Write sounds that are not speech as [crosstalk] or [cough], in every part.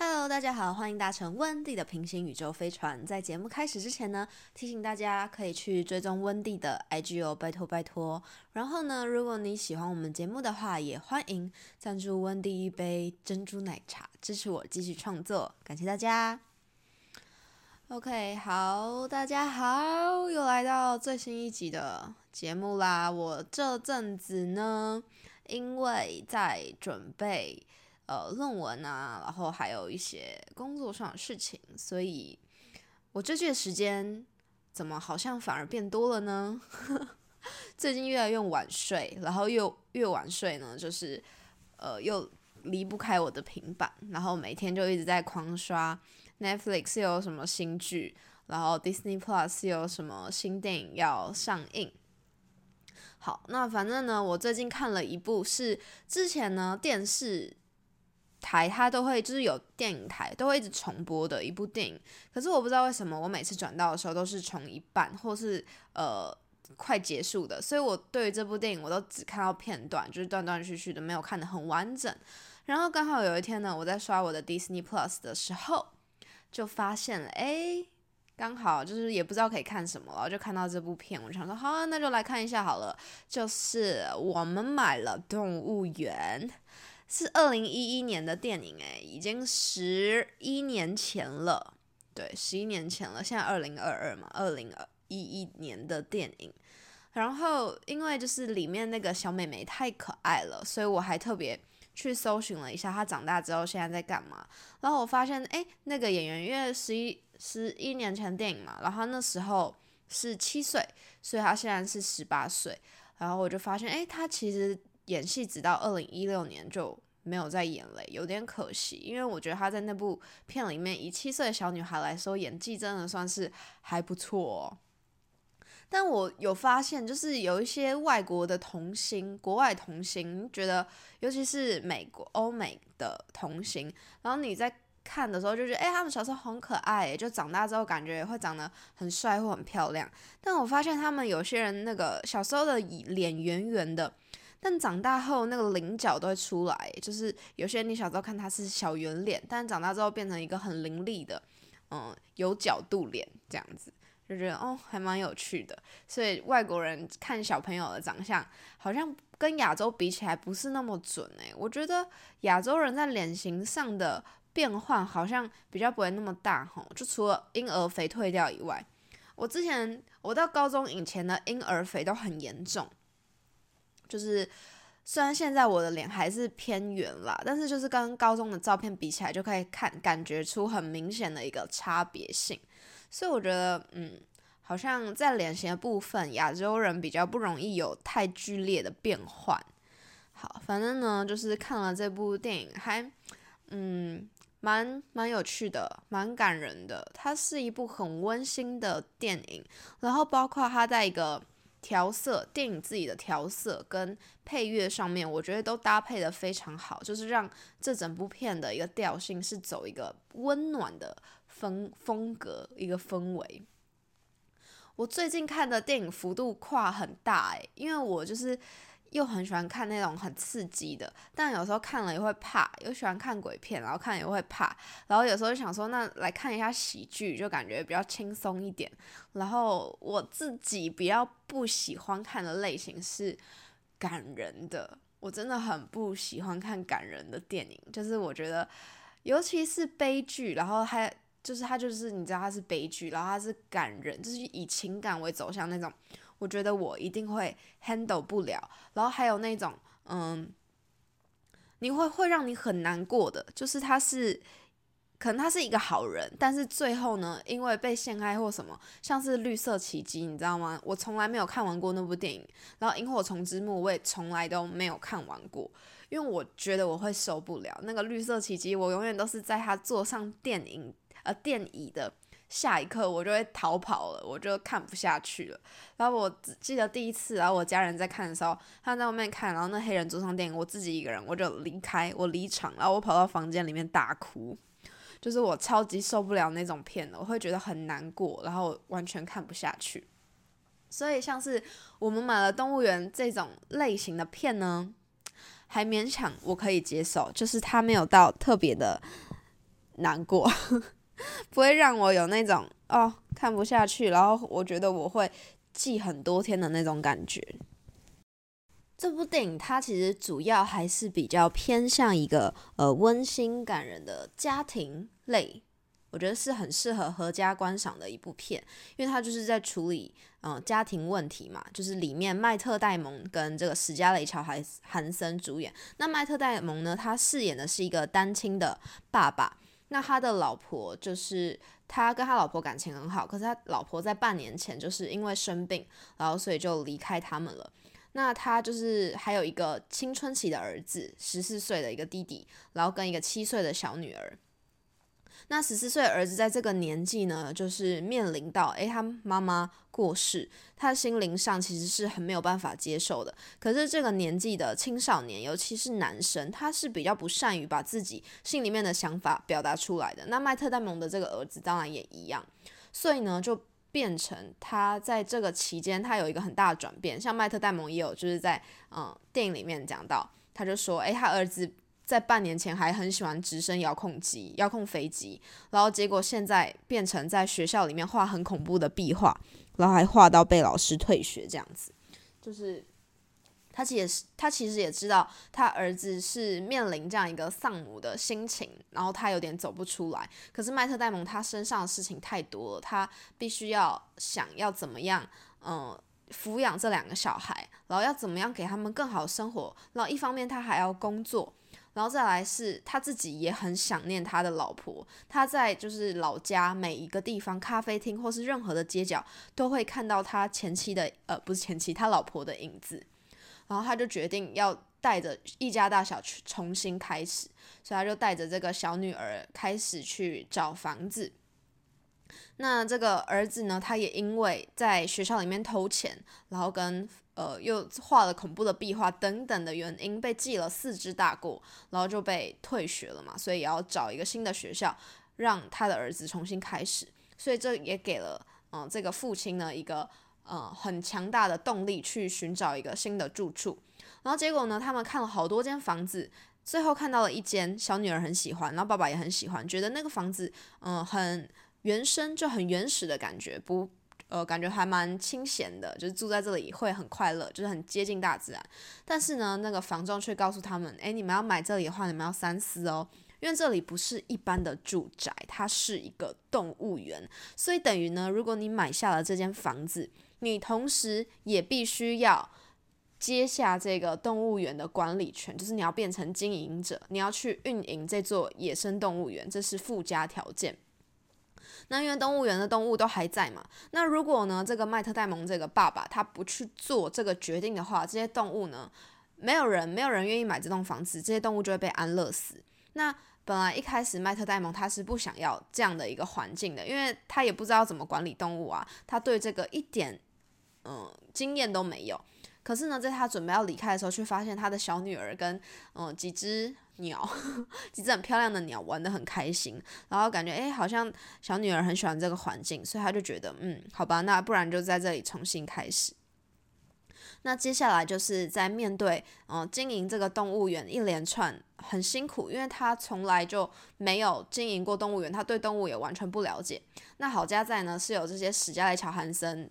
Hello，大家好，欢迎搭乘温蒂的平行宇宙飞船。在节目开始之前呢，提醒大家可以去追踪温蒂的 IG 哦，拜托拜托。然后呢，如果你喜欢我们节目的话，也欢迎赞助温蒂一杯珍珠奶茶，支持我继续创作。感谢大家。OK，好，大家好，又来到最新一集的节目啦。我这阵子呢，因为在准备。呃，论文啊，然后还有一些工作上的事情，所以我这句时间怎么好像反而变多了呢？[laughs] 最近越来越晚睡，然后又越晚睡呢，就是呃又离不开我的平板，然后每天就一直在狂刷 Netflix 有什么新剧，然后 Disney Plus 有什么新电影要上映。好，那反正呢，我最近看了一部是之前呢电视。台它都会就是有电影台都会一直重播的一部电影，可是我不知道为什么我每次转到的时候都是重一半或是呃快结束的，所以我对于这部电影我都只看到片段，就是断断续续的，没有看得很完整。然后刚好有一天呢，我在刷我的 Disney Plus 的时候，就发现了，哎，刚好就是也不知道可以看什么了，就看到这部片，我想说，好，那就来看一下好了。就是我们买了动物园。是二零一一年的电影，诶，已经十一年前了。对，十一年前了。现在二零二二嘛，二零一一年的电影。然后，因为就是里面那个小美眉太可爱了，所以我还特别去搜寻了一下她长大之后现在在干嘛。然后我发现，哎，那个演员因为十一十一年前电影嘛，然后那时候是七岁，所以她现在是十八岁。然后我就发现，哎，她其实。演戏直到二零一六年就没有再演了，有点可惜。因为我觉得她在那部片里面以七岁的小女孩来说，演技真的算是还不错。但我有发现，就是有一些外国的童星，国外童星，觉得尤其是美国、欧美的童星，然后你在看的时候就觉得，哎，他们小时候很可爱，就长大之后感觉会长得很帅或很漂亮。但我发现他们有些人那个小时候的脸圆圆的。但长大后那个棱角都会出来，就是有些人你小时候看他是小圆脸，但长大之后变成一个很凌厉的，嗯，有角度脸这样子，就觉得哦还蛮有趣的。所以外国人看小朋友的长相，好像跟亚洲比起来不是那么准诶。我觉得亚洲人在脸型上的变换好像比较不会那么大吼，就除了婴儿肥退掉以外，我之前我到高中以前的婴儿肥都很严重。就是，虽然现在我的脸还是偏圆啦，但是就是跟高中的照片比起来，就可以看感觉出很明显的一个差别性。所以我觉得，嗯，好像在脸型的部分，亚洲人比较不容易有太剧烈的变换。好，反正呢，就是看了这部电影，还嗯，蛮蛮有趣的，蛮感人的。它是一部很温馨的电影，然后包括它在一个。调色电影自己的调色跟配乐上面，我觉得都搭配的非常好，就是让这整部片的一个调性是走一个温暖的风风格一个氛围。我最近看的电影幅度跨很大诶，因为我就是。又很喜欢看那种很刺激的，但有时候看了也会怕。又喜欢看鬼片，然后看也会怕。然后有时候就想说，那来看一下喜剧，就感觉比较轻松一点。然后我自己比较不喜欢看的类型是感人的，我真的很不喜欢看感人的电影。就是我觉得，尤其是悲剧，然后还就是它就是你知道它是悲剧，然后它是感人，就是以情感为走向那种。我觉得我一定会 handle 不了，然后还有那种，嗯，你会会让你很难过的，就是他是，可能他是一个好人，但是最后呢，因为被陷害或什么，像是绿色奇迹，你知道吗？我从来没有看完过那部电影，然后萤火虫之墓我也从来都没有看完过，因为我觉得我会受不了那个绿色奇迹，我永远都是在他坐上电影呃电椅的。下一刻我就会逃跑了，我就看不下去了。然后我记得第一次，然后我家人在看的时候，他在外面看，然后那黑人坐上电影，我自己一个人，我就离开，我离场，然后我跑到房间里面大哭，就是我超级受不了那种片的，我会觉得很难过，然后完全看不下去。所以像是我们买了动物园这种类型的片呢，还勉强我可以接受，就是它没有到特别的。难过，[laughs] 不会让我有那种哦看不下去，然后我觉得我会记很多天的那种感觉。这部电影它其实主要还是比较偏向一个呃温馨感人的家庭类，我觉得是很适合合家观赏的一部片，因为它就是在处理嗯家庭问题嘛，就是里面麦特戴蒙跟这个史嘉蕾乔还韩森主演。那麦特戴蒙呢，他饰演的是一个单亲的爸爸，那他的老婆就是他跟他老婆感情很好，可是他老婆在半年前就是因为生病，然后所以就离开他们了。那他就是还有一个青春期的儿子，十四岁的一个弟弟，然后跟一个七岁的小女儿。那十四岁儿子在这个年纪呢，就是面临到，诶，他妈妈过世，他心灵上其实是很没有办法接受的。可是这个年纪的青少年，尤其是男生，他是比较不善于把自己心里面的想法表达出来的。那麦特戴蒙的这个儿子当然也一样，所以呢，就。变成他在这个期间，他有一个很大的转变。像麦特戴蒙也有，就是在嗯电影里面讲到，他就说，诶，他儿子在半年前还很喜欢直升遥控机、遥控飞机，然后结果现在变成在学校里面画很恐怖的壁画，然后还画到被老师退学这样子，就是。他其实他其实也知道他儿子是面临这样一个丧母的心情，然后他有点走不出来。可是麦特戴蒙他身上的事情太多了，他必须要想要怎么样，嗯，抚养这两个小孩，然后要怎么样给他们更好生活。然后一方面他还要工作，然后再来是他自己也很想念他的老婆。他在就是老家每一个地方，咖啡厅或是任何的街角，都会看到他前妻的呃不是前妻，他老婆的影子。然后他就决定要带着一家大小去重新开始，所以他就带着这个小女儿开始去找房子。那这个儿子呢，他也因为在学校里面偷钱，然后跟呃又画了恐怖的壁画等等的原因，被记了四只大过，然后就被退学了嘛。所以也要找一个新的学校，让他的儿子重新开始。所以这也给了嗯这个父亲呢一个。呃，很强大的动力去寻找一个新的住处，然后结果呢，他们看了好多间房子，最后看到了一间小女儿很喜欢，然后爸爸也很喜欢，觉得那个房子，嗯，很原生，就很原始的感觉，不，呃，感觉还蛮清闲的，就是住在这里会很快乐，就是很接近大自然。但是呢，那个房仲却告诉他们，诶，你们要买这里的话，你们要三思哦，因为这里不是一般的住宅，它是一个动物园，所以等于呢，如果你买下了这间房子，你同时也必须要接下这个动物园的管理权，就是你要变成经营者，你要去运营这座野生动物园，这是附加条件。那因为动物园的动物都还在嘛，那如果呢，这个麦特戴蒙这个爸爸他不去做这个决定的话，这些动物呢，没有人没有人愿意买这栋房子，这些动物就会被安乐死。那本来一开始麦特戴蒙他是不想要这样的一个环境的，因为他也不知道怎么管理动物啊，他对这个一点。嗯，经验都没有。可是呢，在他准备要离开的时候，却发现他的小女儿跟嗯几只鸟，[laughs] 几只很漂亮的鸟玩的很开心。然后感觉哎，好像小女儿很喜欢这个环境，所以他就觉得嗯，好吧，那不然就在这里重新开始。那接下来就是在面对嗯经营这个动物园一连串很辛苦，因为他从来就没有经营过动物园，他对动物也完全不了解。那好家在呢，是有这些史嘉蕾乔汉森。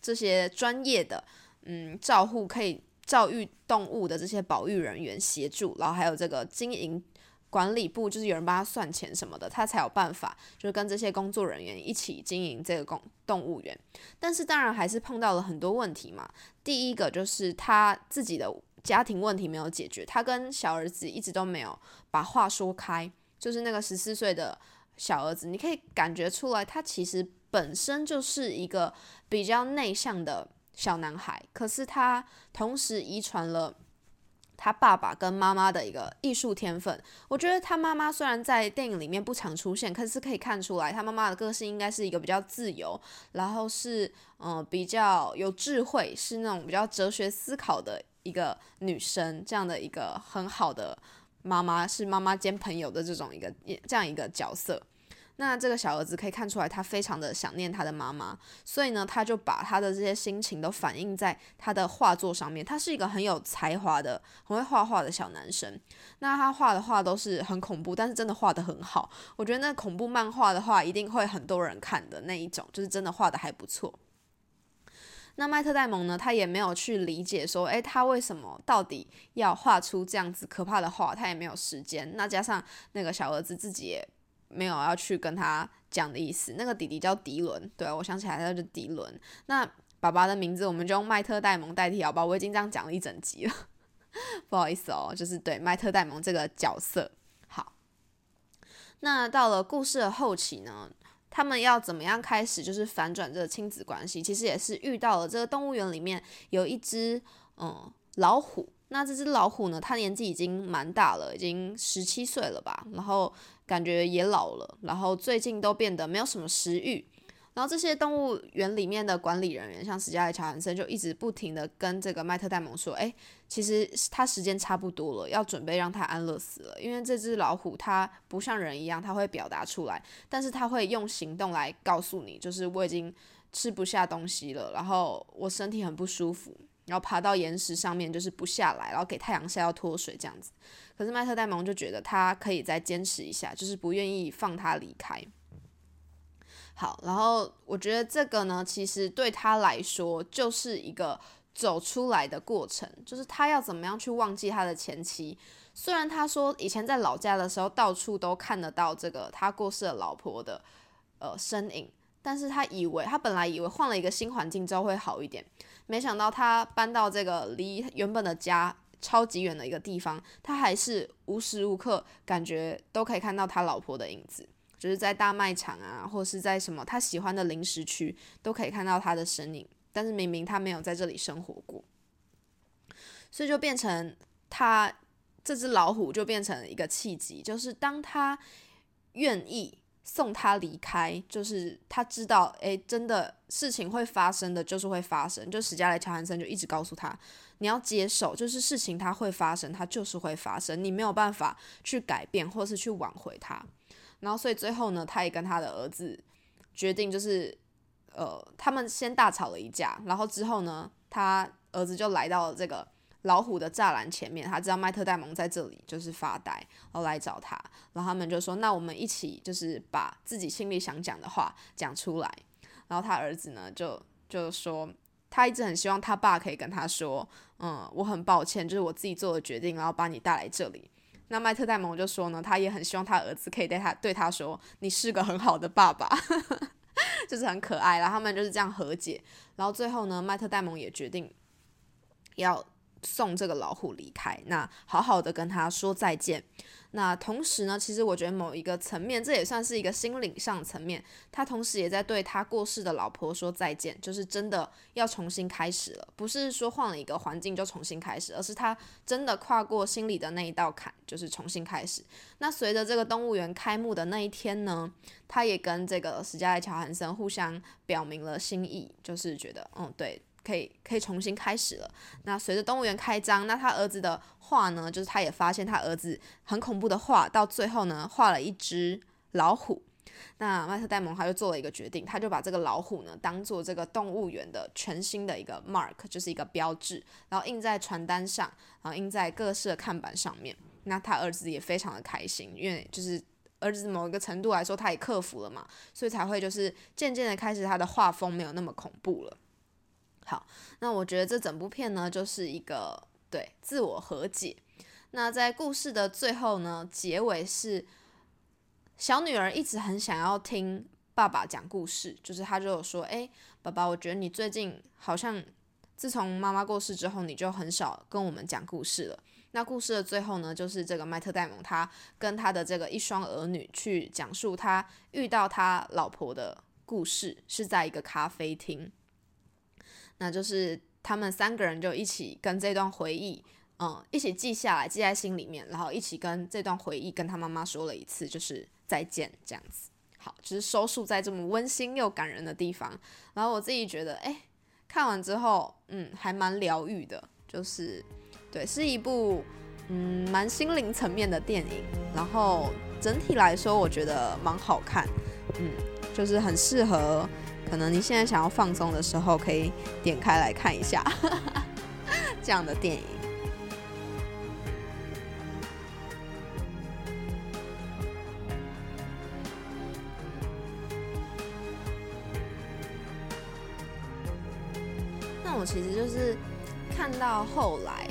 这些专业的，嗯，照护可以教育动物的这些保育人员协助，然后还有这个经营管理部，就是有人帮他算钱什么的，他才有办法，就是跟这些工作人员一起经营这个公动物园。但是当然还是碰到了很多问题嘛。第一个就是他自己的家庭问题没有解决，他跟小儿子一直都没有把话说开。就是那个十四岁的小儿子，你可以感觉出来，他其实。本身就是一个比较内向的小男孩，可是他同时遗传了他爸爸跟妈妈的一个艺术天分。我觉得他妈妈虽然在电影里面不常出现，可是可以看出来他妈妈的个性应该是一个比较自由，然后是嗯比较有智慧，是那种比较哲学思考的一个女生，这样的一个很好的妈妈，是妈妈兼朋友的这种一个这样一个角色。那这个小儿子可以看出来，他非常的想念他的妈妈，所以呢，他就把他的这些心情都反映在他的画作上面。他是一个很有才华的、很会画画的小男生。那他画的画都是很恐怖，但是真的画的很好。我觉得那恐怖漫画的话，一定会很多人看的那一种，就是真的画的还不错。那麦特戴蒙呢？他也没有去理解说，诶，他为什么到底要画出这样子可怕的画？他也没有时间。那加上那个小儿子自己也没有要去跟他讲的意思。那个弟弟叫迪伦，对我想起来他叫迪伦。那爸爸的名字我们就用麦特戴蒙代替好吧？我已经这样讲了一整集了，[laughs] 不好意思哦，就是对麦特戴蒙这个角色。好，那到了故事的后期呢？他们要怎么样开始就是反转这个亲子关系？其实也是遇到了这个动物园里面有一只嗯老虎。那这只老虎呢，它年纪已经蛮大了，已经十七岁了吧，然后感觉也老了，然后最近都变得没有什么食欲。然后这些动物园里面的管理人员，像史嘉丽·乔汉森，就一直不停的跟这个麦特戴蒙说：“哎，其实他时间差不多了，要准备让他安乐死了。因为这只老虎它不像人一样，它会表达出来，但是它会用行动来告诉你，就是我已经吃不下东西了，然后我身体很不舒服，然后爬到岩石上面就是不下来，然后给太阳晒要脱水这样子。可是麦特戴蒙就觉得他可以再坚持一下，就是不愿意放他离开。”好，然后我觉得这个呢，其实对他来说就是一个走出来的过程，就是他要怎么样去忘记他的前妻。虽然他说以前在老家的时候到处都看得到这个他过世的老婆的呃身影，但是他以为他本来以为换了一个新环境之后会好一点，没想到他搬到这个离原本的家超级远的一个地方，他还是无时无刻感觉都可以看到他老婆的影子。就是在大卖场啊，或是在什么他喜欢的零食区，都可以看到他的身影。但是明明他没有在这里生活过，所以就变成他这只老虎就变成一个契机，就是当他愿意送他离开，就是他知道，诶，真的事情会发生的就是会发生。就史嘉蕾·乔汉森就一直告诉他，你要接受，就是事情它会发生，它就是会发生，你没有办法去改变或是去挽回它。然后，所以最后呢，他也跟他的儿子决定，就是，呃，他们先大吵了一架，然后之后呢，他儿子就来到了这个老虎的栅栏前面，他知道麦特戴蒙在这里，就是发呆，然后来找他，然后他们就说，那我们一起就是把自己心里想讲的话讲出来，然后他儿子呢，就就说，他一直很希望他爸可以跟他说，嗯，我很抱歉，就是我自己做的决定，然后把你带来这里。那麦特戴蒙就说呢，他也很希望他儿子可以对他对他说：“你是个很好的爸爸，[laughs] 就是很可爱。”然后他们就是这样和解。然后最后呢，麦特戴蒙也决定要送这个老虎离开，那好好的跟他说再见。那同时呢，其实我觉得某一个层面，这也算是一个心灵上层面。他同时也在对他过世的老婆说再见，就是真的要重新开始了，不是说换了一个环境就重新开始，而是他真的跨过心里的那一道坎，就是重新开始。那随着这个动物园开幕的那一天呢，他也跟这个史嘉丽·乔汉森互相表明了心意，就是觉得，嗯，对。可以可以重新开始了。那随着动物园开张，那他儿子的画呢，就是他也发现他儿子很恐怖的画，到最后呢，画了一只老虎。那麦特戴蒙他就做了一个决定，他就把这个老虎呢，当做这个动物园的全新的一个 mark，就是一个标志，然后印在传单上，然后印在各式的看板上面。那他儿子也非常的开心，因为就是儿子某一个程度来说，他也克服了嘛，所以才会就是渐渐的开始他的画风没有那么恐怖了。好，那我觉得这整部片呢，就是一个对自我和解。那在故事的最后呢，结尾是小女儿一直很想要听爸爸讲故事，就是她就有说：“哎，爸爸，我觉得你最近好像自从妈妈过世之后，你就很少跟我们讲故事了。”那故事的最后呢，就是这个麦特戴蒙他跟他的这个一双儿女去讲述他遇到他老婆的故事，是在一个咖啡厅。那就是他们三个人就一起跟这段回忆，嗯，一起记下来，记在心里面，然后一起跟这段回忆跟他妈妈说了一次，就是再见这样子。好，就是收束在这么温馨又感人的地方。然后我自己觉得，哎，看完之后，嗯，还蛮疗愈的，就是对，是一部嗯蛮心灵层面的电影。然后整体来说我觉得蛮好看，嗯，就是很适合，可能你现在想要放松的时候可以点开来看一下 [laughs] 这样的电影。那我其实就是看到后来，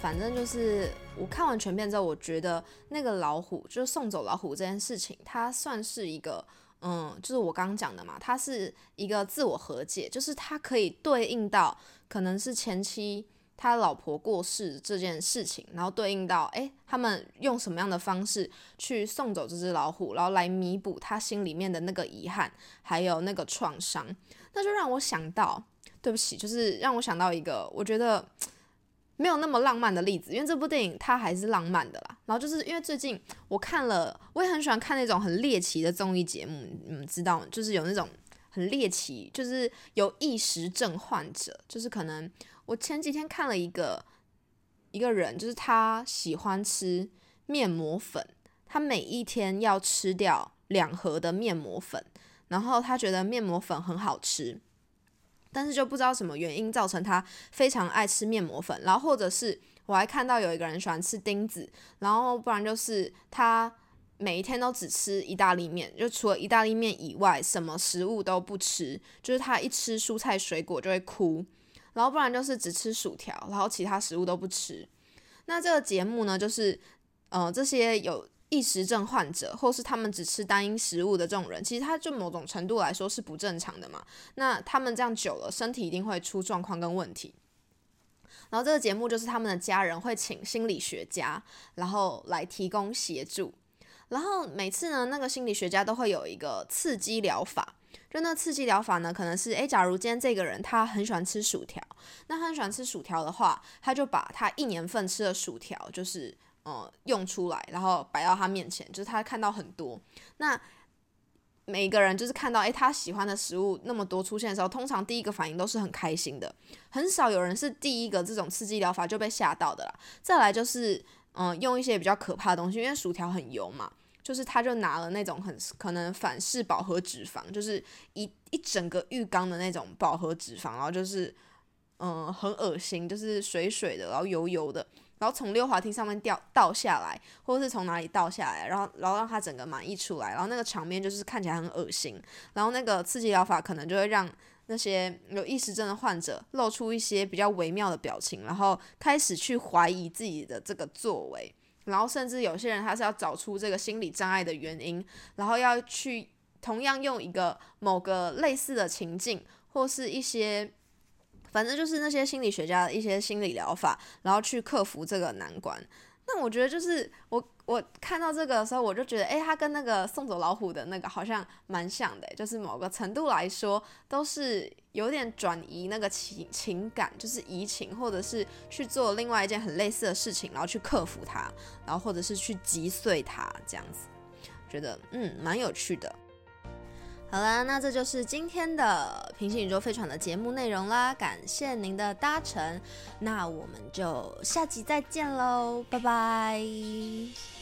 反正就是我看完全片之后，我觉得那个老虎就是送走老虎这件事情，它算是一个，嗯，就是我刚刚讲的嘛，它是一个自我和解，就是它可以对应到可能是前期他老婆过世这件事情，然后对应到诶，他们用什么样的方式去送走这只老虎，然后来弥补他心里面的那个遗憾，还有那个创伤，那就让我想到。对不起，就是让我想到一个我觉得没有那么浪漫的例子，因为这部电影它还是浪漫的啦。然后就是因为最近我看了，我也很喜欢看那种很猎奇的综艺节目，你们知道，就是有那种很猎奇，就是有异食症患者，就是可能我前几天看了一个一个人，就是他喜欢吃面膜粉，他每一天要吃掉两盒的面膜粉，然后他觉得面膜粉很好吃。但是就不知道什么原因造成他非常爱吃面膜粉，然后或者是我还看到有一个人喜欢吃钉子，然后不然就是他每一天都只吃意大利面，就除了意大利面以外，什么食物都不吃，就是他一吃蔬菜水果就会哭，然后不然就是只吃薯条，然后其他食物都不吃。那这个节目呢，就是呃这些有。异食症患者，或是他们只吃单一食物的这种人，其实他就某种程度来说是不正常的嘛。那他们这样久了，身体一定会出状况跟问题。然后这个节目就是他们的家人会请心理学家，然后来提供协助。然后每次呢，那个心理学家都会有一个刺激疗法。就那刺激疗法呢，可能是诶，假如今天这个人他很喜欢吃薯条，那他很喜欢吃薯条的话，他就把他一年份吃的薯条，就是。呃，用出来，然后摆到他面前，就是他看到很多。那每个人就是看到，诶，他喜欢的食物那么多出现的时候，通常第一个反应都是很开心的，很少有人是第一个这种刺激疗法就被吓到的啦。再来就是，嗯，用一些比较可怕的东西，因为薯条很油嘛，就是他就拿了那种很可能反式饱和脂肪，就是一一整个浴缸的那种饱和脂肪，然后就是，嗯，很恶心，就是水水的，然后油油的。然后从溜滑梯上面掉倒下来，或者是从哪里倒下来，然后然后让他整个满溢出来，然后那个场面就是看起来很恶心。然后那个刺激疗法可能就会让那些有意识症的患者露出一些比较微妙的表情，然后开始去怀疑自己的这个作为，然后甚至有些人他是要找出这个心理障碍的原因，然后要去同样用一个某个类似的情境或是一些。反正就是那些心理学家的一些心理疗法，然后去克服这个难关。那我觉得就是我我看到这个的时候，我就觉得，诶，他跟那个送走老虎的那个好像蛮像的，就是某个程度来说，都是有点转移那个情情感，就是移情，或者是去做另外一件很类似的事情，然后去克服它，然后或者是去击碎它，这样子，觉得嗯蛮有趣的。好啦，那这就是今天的平行宇宙飞船的节目内容啦，感谢您的搭乘，那我们就下集再见喽，拜拜。